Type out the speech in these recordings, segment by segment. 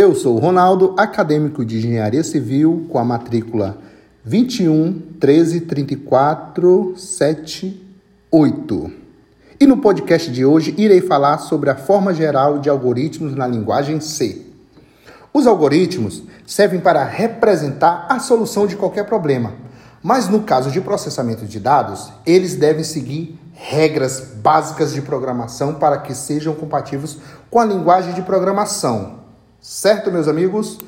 Eu sou o Ronaldo, acadêmico de Engenharia Civil, com a matrícula 21 13 34 78. E no podcast de hoje irei falar sobre a forma geral de algoritmos na linguagem C. Os algoritmos servem para representar a solução de qualquer problema, mas no caso de processamento de dados, eles devem seguir regras básicas de programação para que sejam compatíveis com a linguagem de programação. Certo, meus amigos?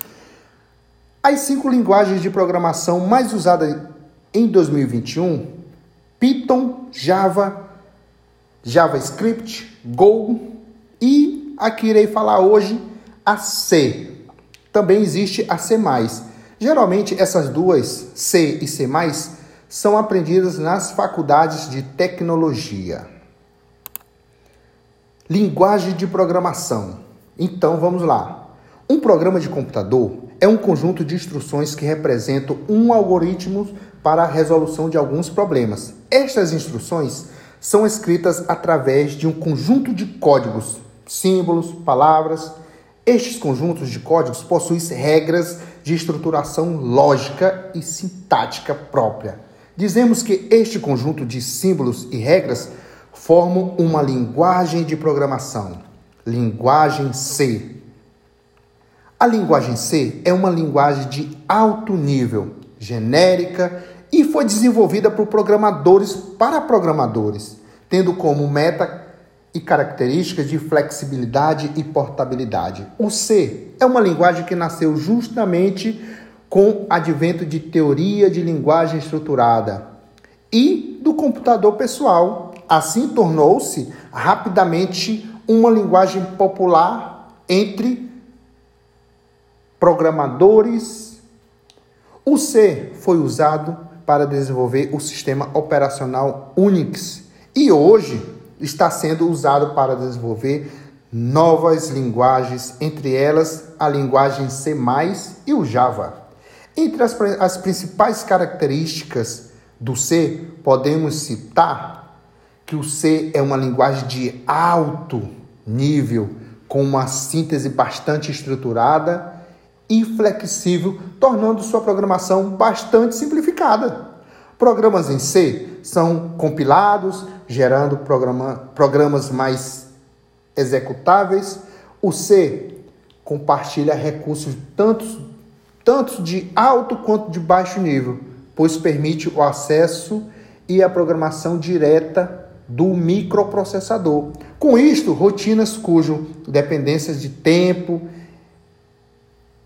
As cinco linguagens de programação mais usadas em 2021: Python, Java, JavaScript, Go e aqui irei falar hoje a C. Também existe a C+. Geralmente essas duas, C e C+, são aprendidas nas faculdades de tecnologia. Linguagem de programação. Então vamos lá. Um programa de computador é um conjunto de instruções que representam um algoritmo para a resolução de alguns problemas. Estas instruções são escritas através de um conjunto de códigos, símbolos, palavras. Estes conjuntos de códigos possuem regras de estruturação lógica e sintática própria Dizemos que este conjunto de símbolos e regras formam uma linguagem de programação, linguagem C. A linguagem C é uma linguagem de alto nível, genérica e foi desenvolvida por programadores para programadores, tendo como meta e características de flexibilidade e portabilidade. O C é uma linguagem que nasceu justamente com advento de teoria de linguagem estruturada e do computador pessoal. Assim tornou-se rapidamente uma linguagem popular entre programadores. O C foi usado para desenvolver o sistema operacional Unix e hoje está sendo usado para desenvolver novas linguagens, entre elas a linguagem C++ e o Java. Entre as, as principais características do C, podemos citar que o C é uma linguagem de alto nível, com uma síntese bastante estruturada e flexível, tornando sua programação bastante simplificada. Programas em C são compilados, gerando programa, programas mais executáveis. O C compartilha recursos tanto tanto de alto quanto de baixo nível, pois permite o acesso e a programação direta do microprocessador. Com isto, rotinas cujo dependências de tempo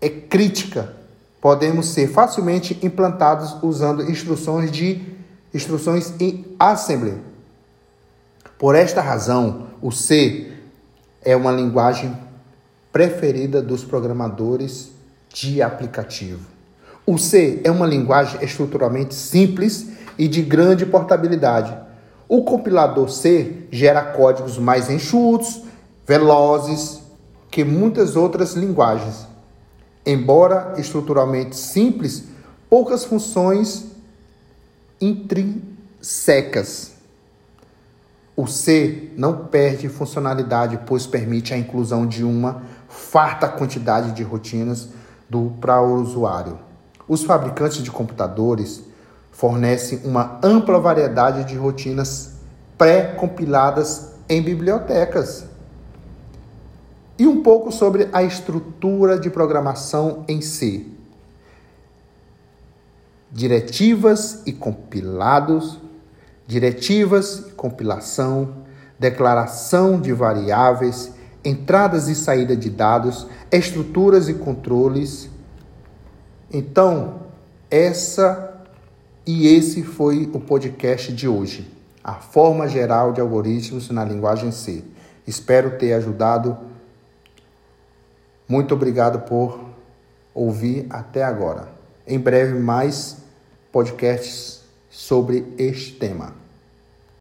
é crítica podemos ser facilmente implantados usando instruções de instruções em assembly. Por esta razão, o C é uma linguagem preferida dos programadores de aplicativo. O C é uma linguagem estruturalmente simples e de grande portabilidade. O compilador C gera códigos mais enxutos, velozes que muitas outras linguagens. Embora estruturalmente simples, poucas funções intrínsecas. O C não perde funcionalidade, pois permite a inclusão de uma farta quantidade de rotinas do para o usuário. Os fabricantes de computadores fornecem uma ampla variedade de rotinas pré-compiladas em bibliotecas. E um pouco sobre a estrutura de programação em si. Diretivas e compilados, diretivas e compilação, declaração de variáveis, entradas e saída de dados, estruturas e controles. Então, essa e esse foi o podcast de hoje. A forma geral de algoritmos na linguagem C. Espero ter ajudado. Muito obrigado por ouvir até agora. Em breve mais podcasts sobre este tema.